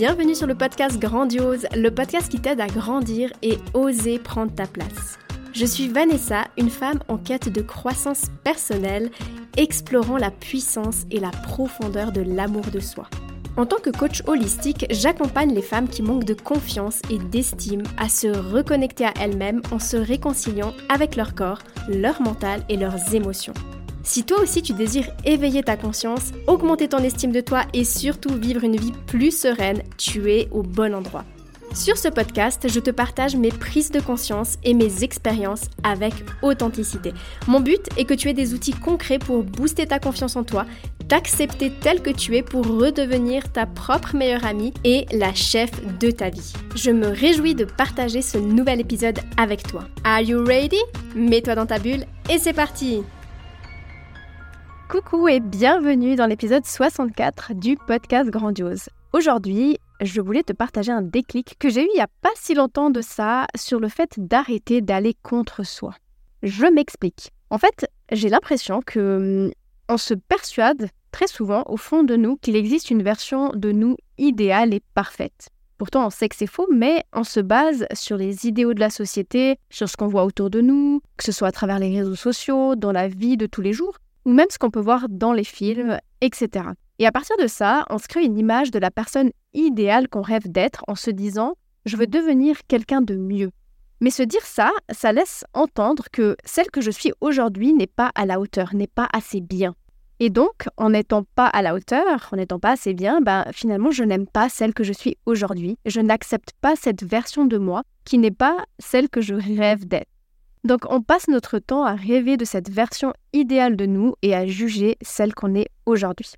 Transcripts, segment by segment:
Bienvenue sur le podcast Grandiose, le podcast qui t'aide à grandir et oser prendre ta place. Je suis Vanessa, une femme en quête de croissance personnelle, explorant la puissance et la profondeur de l'amour de soi. En tant que coach holistique, j'accompagne les femmes qui manquent de confiance et d'estime à se reconnecter à elles-mêmes en se réconciliant avec leur corps, leur mental et leurs émotions. Si toi aussi tu désires éveiller ta conscience, augmenter ton estime de toi et surtout vivre une vie plus sereine, tu es au bon endroit. Sur ce podcast, je te partage mes prises de conscience et mes expériences avec authenticité. Mon but est que tu aies des outils concrets pour booster ta confiance en toi, t'accepter tel que tu es pour redevenir ta propre meilleure amie et la chef de ta vie. Je me réjouis de partager ce nouvel épisode avec toi. Are you ready? Mets-toi dans ta bulle et c'est parti Coucou et bienvenue dans l'épisode 64 du podcast Grandiose. Aujourd'hui, je voulais te partager un déclic que j'ai eu il n'y a pas si longtemps de ça sur le fait d'arrêter d'aller contre soi. Je m'explique. En fait, j'ai l'impression que hum, on se persuade très souvent au fond de nous qu'il existe une version de nous idéale et parfaite. Pourtant, on sait que c'est faux, mais on se base sur les idéaux de la société, sur ce qu'on voit autour de nous, que ce soit à travers les réseaux sociaux, dans la vie de tous les jours, ou même ce qu'on peut voir dans les films, etc. Et à partir de ça, on se crée une image de la personne idéale qu'on rêve d'être en se disant je veux devenir quelqu'un de mieux. Mais se dire ça, ça laisse entendre que celle que je suis aujourd'hui n'est pas à la hauteur, n'est pas assez bien. Et donc, en n'étant pas à la hauteur, en n'étant pas assez bien, ben, finalement, je n'aime pas celle que je suis aujourd'hui. Je n'accepte pas cette version de moi qui n'est pas celle que je rêve d'être. Donc on passe notre temps à rêver de cette version idéale de nous et à juger celle qu'on est aujourd'hui.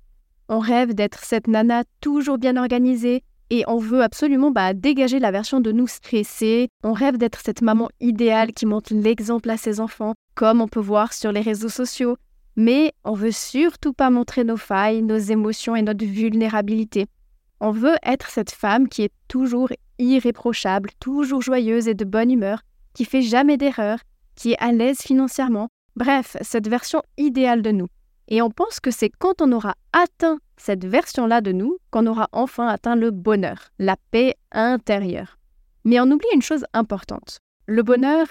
On rêve d'être cette nana toujours bien organisée et on veut absolument bah, dégager la version de nous stressée. On rêve d'être cette maman idéale qui montre l'exemple à ses enfants, comme on peut voir sur les réseaux sociaux. Mais on veut surtout pas montrer nos failles, nos émotions et notre vulnérabilité. On veut être cette femme qui est toujours irréprochable, toujours joyeuse et de bonne humeur, qui fait jamais d'erreur qui est à l'aise financièrement, bref, cette version idéale de nous. Et on pense que c'est quand on aura atteint cette version-là de nous qu'on aura enfin atteint le bonheur, la paix intérieure. Mais on oublie une chose importante. Le bonheur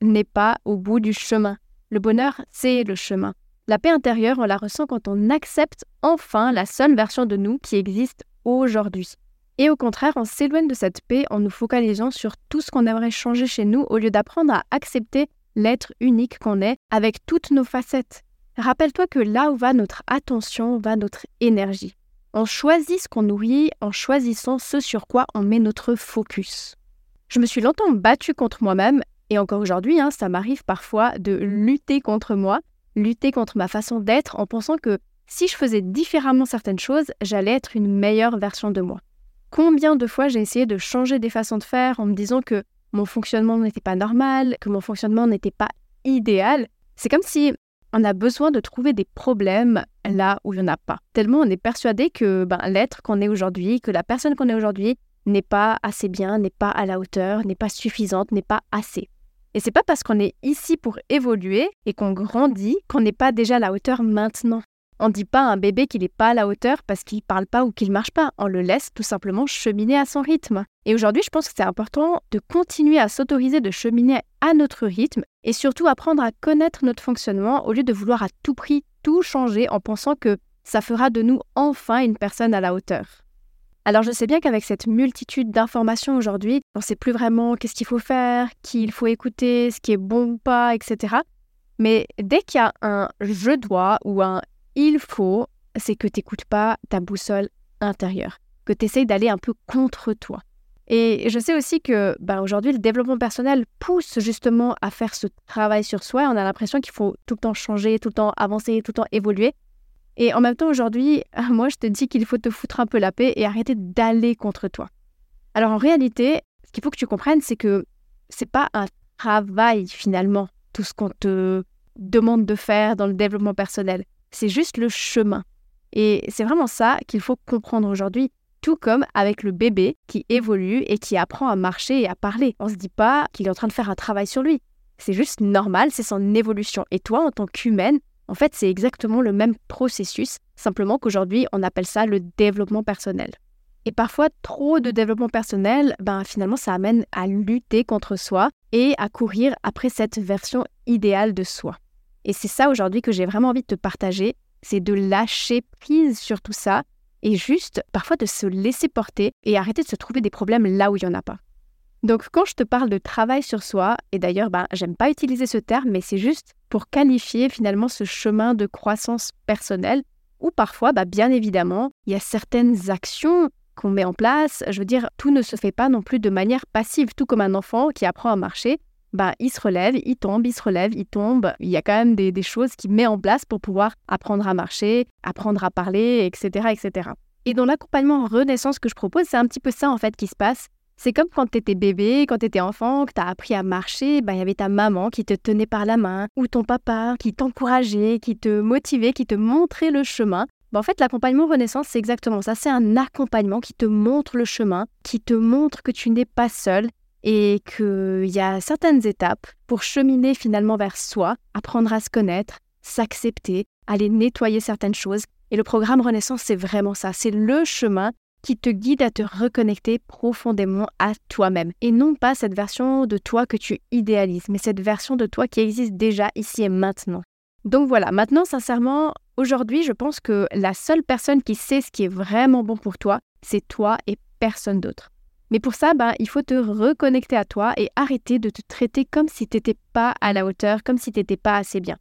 n'est pas au bout du chemin. Le bonheur, c'est le chemin. La paix intérieure, on la ressent quand on accepte enfin la seule version de nous qui existe aujourd'hui. Et au contraire, on s'éloigne de cette paix en nous focalisant sur tout ce qu'on aimerait changer chez nous au lieu d'apprendre à accepter l'être unique qu'on est avec toutes nos facettes. Rappelle-toi que là où va notre attention, va notre énergie. On choisit ce qu'on nourrit en choisissant ce sur quoi on met notre focus. Je me suis longtemps battue contre moi-même et encore aujourd'hui, hein, ça m'arrive parfois de lutter contre moi, lutter contre ma façon d'être en pensant que si je faisais différemment certaines choses, j'allais être une meilleure version de moi. Combien de fois j'ai essayé de changer des façons de faire en me disant que mon fonctionnement n'était pas normal, que mon fonctionnement n'était pas idéal. C'est comme si on a besoin de trouver des problèmes là où il n'y en a pas. Tellement on est persuadé que ben, l'être qu'on est aujourd'hui, que la personne qu'on est aujourd'hui n'est pas assez bien, n'est pas à la hauteur, n'est pas suffisante, n'est pas assez. Et c'est pas parce qu'on est ici pour évoluer et qu'on grandit qu'on n'est pas déjà à la hauteur maintenant. On ne dit pas à un bébé qu'il n'est pas à la hauteur parce qu'il ne parle pas ou qu'il ne marche pas. On le laisse tout simplement cheminer à son rythme. Et aujourd'hui, je pense que c'est important de continuer à s'autoriser de cheminer à notre rythme et surtout apprendre à connaître notre fonctionnement au lieu de vouloir à tout prix tout changer en pensant que ça fera de nous enfin une personne à la hauteur. Alors je sais bien qu'avec cette multitude d'informations aujourd'hui, on ne sait plus vraiment qu'est-ce qu'il faut faire, qui il faut écouter, ce qui est bon ou pas, etc. Mais dès qu'il y a un je dois ou un il faut, c'est que tu n'écoutes pas ta boussole intérieure, que tu essayes d'aller un peu contre toi. Et je sais aussi que bah, aujourd'hui, le développement personnel pousse justement à faire ce travail sur soi. On a l'impression qu'il faut tout le temps changer, tout le temps avancer, tout le temps évoluer. Et en même temps, aujourd'hui, moi, je te dis qu'il faut te foutre un peu la paix et arrêter d'aller contre toi. Alors en réalité, ce qu'il faut que tu comprennes, c'est que c'est pas un travail finalement, tout ce qu'on te demande de faire dans le développement personnel c'est juste le chemin. Et c'est vraiment ça qu'il faut comprendre aujourd'hui, tout comme avec le bébé qui évolue et qui apprend à marcher et à parler. On ne se dit pas qu'il est en train de faire un travail sur lui. C'est juste normal, c'est son évolution. Et toi, en tant qu'humaine, en fait, c'est exactement le même processus, simplement qu'aujourd'hui, on appelle ça le développement personnel. Et parfois, trop de développement personnel, ben, finalement, ça amène à lutter contre soi et à courir après cette version idéale de soi. Et c'est ça aujourd'hui que j'ai vraiment envie de te partager, c'est de lâcher prise sur tout ça et juste parfois de se laisser porter et arrêter de se trouver des problèmes là où il n'y en a pas. Donc quand je te parle de travail sur soi, et d'ailleurs ben, j'aime pas utiliser ce terme, mais c'est juste pour qualifier finalement ce chemin de croissance personnelle où parfois, bah, bien évidemment, il y a certaines actions qu'on met en place. Je veux dire, tout ne se fait pas non plus de manière passive, tout comme un enfant qui apprend à marcher. Bah, il se relève, il tombe, il se relève, il tombe. Il y a quand même des, choses qu'il met en place pour pouvoir apprendre à marcher, apprendre à parler, etc. etc. Et dans l'accompagnement renaissance que je propose, c'est un petit peu ça en fait qui se passe. C'est comme quand tu étais bébé, quand tu étais enfant, que tu as appris à marcher, bah, il y avait ta maman qui te tenait par la main, ou ton papa qui t'encourageait, qui te motivait, qui te montrait le chemin. Bah, en fait, l'accompagnement Renaissance, c'est exactement ça. C'est un accompagnement qui te montre le chemin, qui te montre que tu n'es pas seul et qu'il y a certaines étapes pour cheminer finalement vers soi, apprendre à se connaître, s'accepter, aller nettoyer certaines choses. Et le programme Renaissance, c'est vraiment ça. C'est le chemin qui te guide à te reconnecter profondément à toi-même. Et non pas cette version de toi que tu idéalises, mais cette version de toi qui existe déjà ici et maintenant. Donc voilà, maintenant sincèrement, aujourd'hui je pense que la seule personne qui sait ce qui est vraiment bon pour toi, c'est toi et personne d'autre. Mais pour ça, ben, il faut te reconnecter à toi et arrêter de te traiter comme si tu n'étais pas à la hauteur, comme si tu n'étais pas assez bien.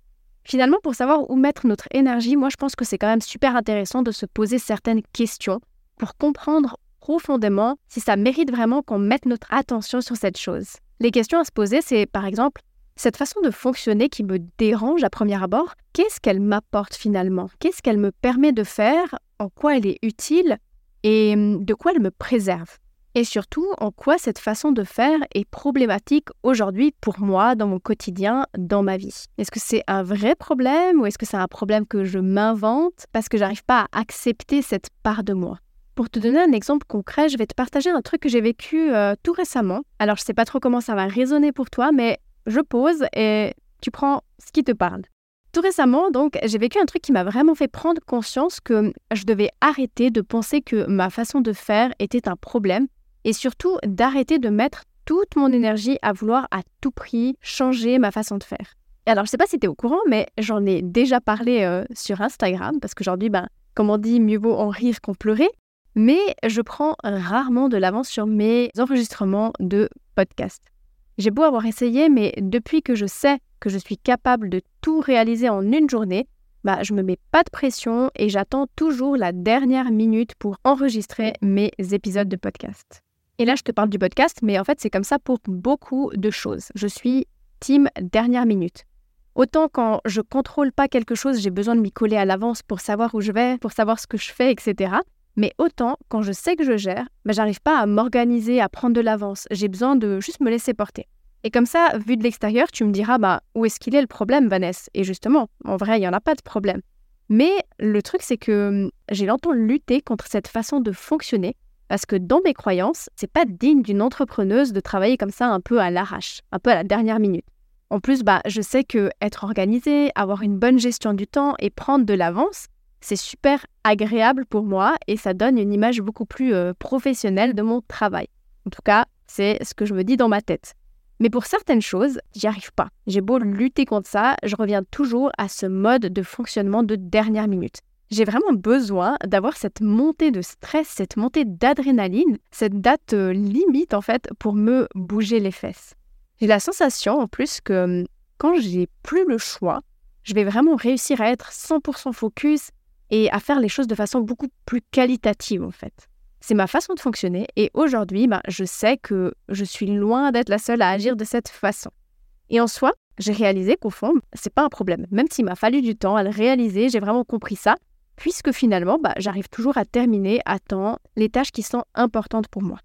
Finalement, pour savoir où mettre notre énergie, moi je pense que c'est quand même super intéressant de se poser certaines questions pour comprendre profondément si ça mérite vraiment qu'on mette notre attention sur cette chose. Les questions à se poser, c'est par exemple, cette façon de fonctionner qui me dérange à premier abord, qu'est-ce qu'elle m'apporte finalement? Qu'est-ce qu'elle me permet de faire? En quoi elle est utile? Et hum, de quoi elle me préserve? Et surtout, en quoi cette façon de faire est problématique aujourd'hui pour moi, dans mon quotidien, dans ma vie? Est-ce que c'est un vrai problème ou est-ce que c'est un problème que je m'invente parce que j'arrive pas à accepter cette part de moi? Pour te donner un exemple concret, je vais te partager un truc que j'ai vécu euh, tout récemment. Alors, je sais pas trop comment ça va résonner pour toi, mais je pose et tu prends ce qui te parle. Tout récemment, donc, j'ai vécu un truc qui m'a vraiment fait prendre conscience que je devais arrêter de penser que ma façon de faire était un problème et surtout d'arrêter de mettre toute mon énergie à vouloir à tout prix changer ma façon de faire. Alors, je ne sais pas si tu es au courant, mais j'en ai déjà parlé euh, sur Instagram parce qu'aujourd'hui, ben, comme on dit, mieux vaut en rire qu'en pleurer mais je prends rarement de l'avance sur mes enregistrements de podcast. J'ai beau avoir essayé, mais depuis que je sais que je suis capable de tout réaliser en une journée, bah, je me mets pas de pression et j'attends toujours la dernière minute pour enregistrer mes épisodes de podcast. Et là, je te parle du podcast, mais en fait, c'est comme ça pour beaucoup de choses. Je suis team dernière minute. Autant quand je contrôle pas quelque chose, j'ai besoin de m'y coller à l'avance pour savoir où je vais, pour savoir ce que je fais, etc. Mais autant, quand je sais que je gère, bah, j'arrive pas à m'organiser, à prendre de l'avance. J'ai besoin de juste me laisser porter. Et comme ça, vu de l'extérieur, tu me diras, bah, où est-ce qu'il est le problème, Vanessa? Et justement, en vrai, il n'y en a pas de problème. Mais le truc, c'est que hum, j'ai longtemps lutté contre cette façon de fonctionner parce que dans mes croyances, c'est pas digne d'une entrepreneuse de travailler comme ça un peu à l'arrache, un peu à la dernière minute. En plus, bah, je sais que être organisé, avoir une bonne gestion du temps et prendre de l'avance, c'est super agréable pour moi et ça donne une image beaucoup plus euh, professionnelle de mon travail. En tout cas, c'est ce que je me dis dans ma tête. Mais pour certaines choses, j'y arrive pas. J'ai beau lutter contre ça, je reviens toujours à ce mode de fonctionnement de dernière minute. J'ai vraiment besoin d'avoir cette montée de stress, cette montée d'adrénaline, cette date euh, limite en fait pour me bouger les fesses. J'ai la sensation en plus que hum, quand j'ai plus le choix, je vais vraiment réussir à être 100% focus et à faire les choses de façon beaucoup plus qualitative en fait. C'est ma façon de fonctionner et aujourd'hui, ben, je sais que je suis loin d'être la seule à agir de cette façon. Et en soi, j'ai réalisé qu'au fond, c'est pas un problème. Même s'il m'a fallu du temps à le réaliser, j'ai vraiment compris ça, puisque finalement, ben, j'arrive toujours à terminer à temps les tâches qui sont importantes pour moi.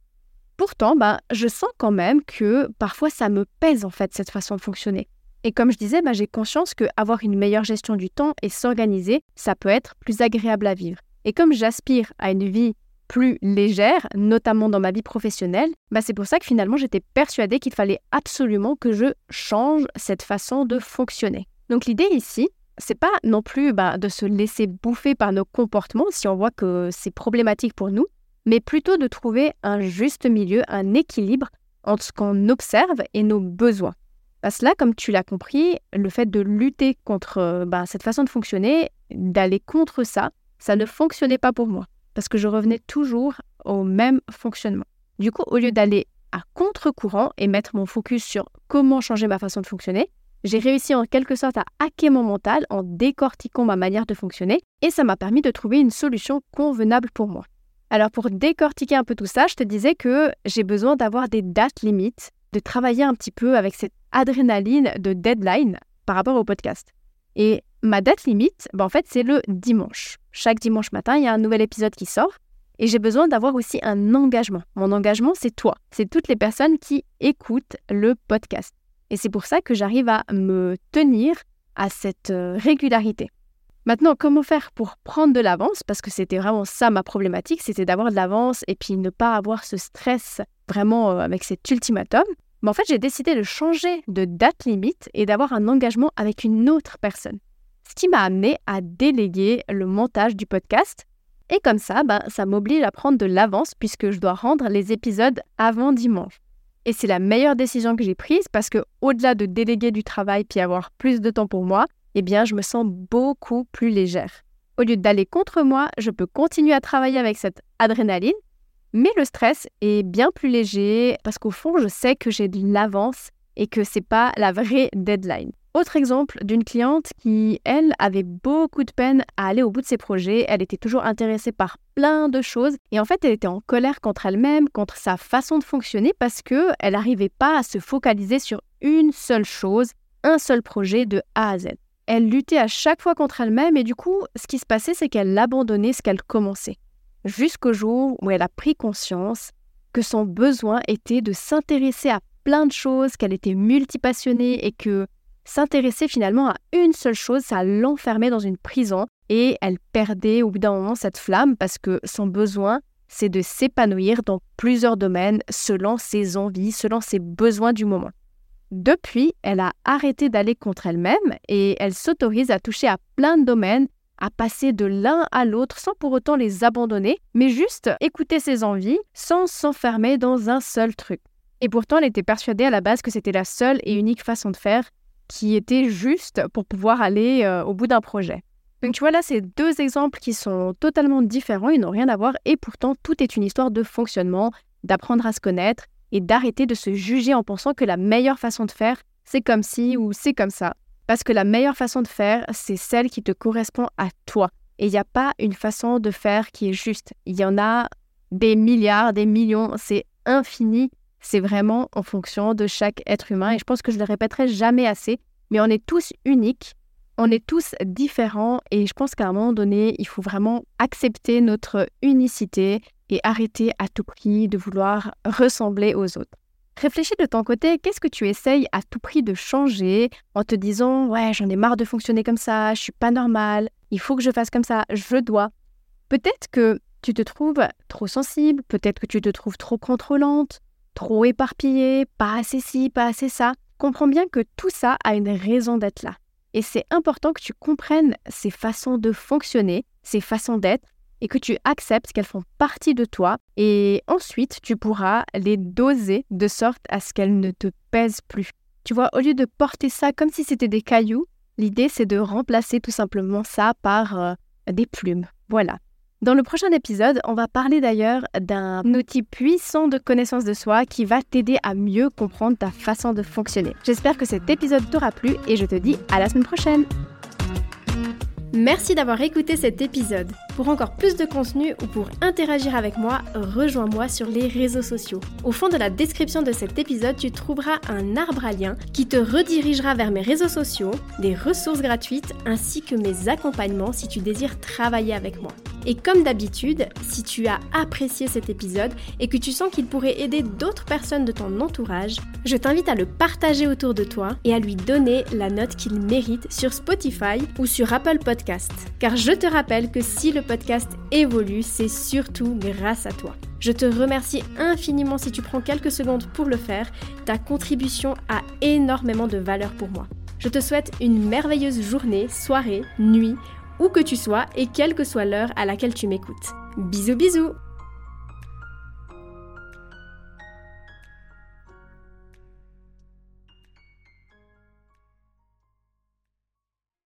Pourtant, ben, je sens quand même que parfois ça me pèse en fait cette façon de fonctionner. Et comme je disais, bah, j'ai conscience qu'avoir une meilleure gestion du temps et s'organiser, ça peut être plus agréable à vivre. Et comme j'aspire à une vie plus légère, notamment dans ma vie professionnelle, bah c'est pour ça que finalement j'étais persuadée qu'il fallait absolument que je change cette façon de fonctionner. Donc l'idée ici, c'est pas non plus bah, de se laisser bouffer par nos comportements si on voit que c'est problématique pour nous, mais plutôt de trouver un juste milieu, un équilibre entre ce qu'on observe et nos besoins. Parce que là, comme tu l'as compris, le fait de lutter contre euh, bah, cette façon de fonctionner, d'aller contre ça, ça ne fonctionnait pas pour moi. Parce que je revenais toujours au même fonctionnement. Du coup, au lieu d'aller à contre-courant et mettre mon focus sur comment changer ma façon de fonctionner, j'ai réussi en quelque sorte à hacker mon mental en décortiquant ma manière de fonctionner et ça m'a permis de trouver une solution convenable pour moi. Alors pour décortiquer un peu tout ça, je te disais que j'ai besoin d'avoir des dates limites, de travailler un petit peu avec cette adrénaline de deadline par rapport au podcast. Et ma date limite, ben en fait, c'est le dimanche. Chaque dimanche matin, il y a un nouvel épisode qui sort et j'ai besoin d'avoir aussi un engagement. Mon engagement, c'est toi, c'est toutes les personnes qui écoutent le podcast. Et c'est pour ça que j'arrive à me tenir à cette euh, régularité. Maintenant, comment faire pour prendre de l'avance? Parce que c'était vraiment ça ma problématique, c'était d'avoir de l'avance et puis ne pas avoir ce stress vraiment euh, avec cet ultimatum. Mais en fait, j'ai décidé de changer de date limite et d'avoir un engagement avec une autre personne. Ce qui m'a amené à déléguer le montage du podcast. Et comme ça, ben, ça m'oblige à prendre de l'avance puisque je dois rendre les épisodes avant dimanche. Et c'est la meilleure décision que j'ai prise parce que au-delà de déléguer du travail puis avoir plus de temps pour moi, eh bien, je me sens beaucoup plus légère. Au lieu d'aller contre moi, je peux continuer à travailler avec cette adrénaline, mais le stress est bien plus léger parce qu'au fond, je sais que j'ai de l'avance et que c'est pas la vraie deadline. Autre exemple d'une cliente qui, elle, avait beaucoup de peine à aller au bout de ses projets. Elle était toujours intéressée par plein de choses et en fait, elle était en colère contre elle-même, contre sa façon de fonctionner parce que elle n'arrivait pas à se focaliser sur une seule chose, un seul projet de A à Z. Elle luttait à chaque fois contre elle-même et du coup, ce qui se passait, c'est qu'elle abandonnait ce qu'elle commençait. Jusqu'au jour où elle a pris conscience que son besoin était de s'intéresser à plein de choses, qu'elle était multipassionnée et que s'intéresser finalement à une seule chose, ça l'enfermait dans une prison et elle perdait au bout d'un moment cette flamme parce que son besoin, c'est de s'épanouir dans plusieurs domaines selon ses envies, selon ses besoins du moment. Depuis, elle a arrêté d'aller contre elle-même et elle s'autorise à toucher à plein de domaines, à passer de l'un à l'autre sans pour autant les abandonner, mais juste écouter ses envies sans s'enfermer dans un seul truc. Et pourtant, elle était persuadée à la base que c'était la seule et unique façon de faire qui était juste pour pouvoir aller euh, au bout d'un projet. Donc tu vois là, c'est deux exemples qui sont totalement différents, ils n'ont rien à voir et pourtant tout est une histoire de fonctionnement, d'apprendre à se connaître et d'arrêter de se juger en pensant que la meilleure façon de faire, c'est comme ci ou c'est comme ça. Parce que la meilleure façon de faire, c'est celle qui te correspond à toi. Et il n'y a pas une façon de faire qui est juste. Il y en a des milliards, des millions, c'est infini c'est vraiment en fonction de chaque être humain. Et je pense que je le répéterai jamais assez, mais on est tous uniques, on est tous différents. Et je pense qu'à un moment donné, il faut vraiment accepter notre unicité et arrêter à tout prix de vouloir ressembler aux autres. Réfléchis de ton côté, qu'est-ce que tu essayes à tout prix de changer en te disant Ouais, j'en ai marre de fonctionner comme ça, je suis pas normal, il faut que je fasse comme ça, je dois. Peut-être que tu te trouves trop sensible, peut-être que tu te trouves trop contrôlante, trop éparpillé, pas assez ci, pas assez ça. Comprends bien que tout ça a une raison d'être là. Et c'est important que tu comprennes ces façons de fonctionner, ces façons d'être, et que tu acceptes qu'elles font partie de toi. Et ensuite, tu pourras les doser de sorte à ce qu'elles ne te pèsent plus. Tu vois, au lieu de porter ça comme si c'était des cailloux, l'idée c'est de remplacer tout simplement ça par euh, des plumes. Voilà. Dans le prochain épisode, on va parler d'ailleurs d'un outil puissant de connaissance de soi qui va t'aider à mieux comprendre ta façon de fonctionner. J'espère que cet épisode t'aura plu et je te dis à la semaine prochaine. Merci d'avoir écouté cet épisode. Pour encore plus de contenu ou pour interagir avec moi, rejoins-moi sur les réseaux sociaux. Au fond de la description de cet épisode, tu trouveras un arbre à lien qui te redirigera vers mes réseaux sociaux, des ressources gratuites ainsi que mes accompagnements si tu désires travailler avec moi. Et comme d'habitude, si tu as apprécié cet épisode et que tu sens qu'il pourrait aider d'autres personnes de ton entourage, je t'invite à le partager autour de toi et à lui donner la note qu'il mérite sur Spotify ou sur Apple Podcast. Car je te rappelle que si le podcast évolue, c'est surtout grâce à toi. Je te remercie infiniment si tu prends quelques secondes pour le faire. Ta contribution a énormément de valeur pour moi. Je te souhaite une merveilleuse journée, soirée, nuit où que tu sois et quelle que soit l'heure à laquelle tu m'écoutes. Bisous bisous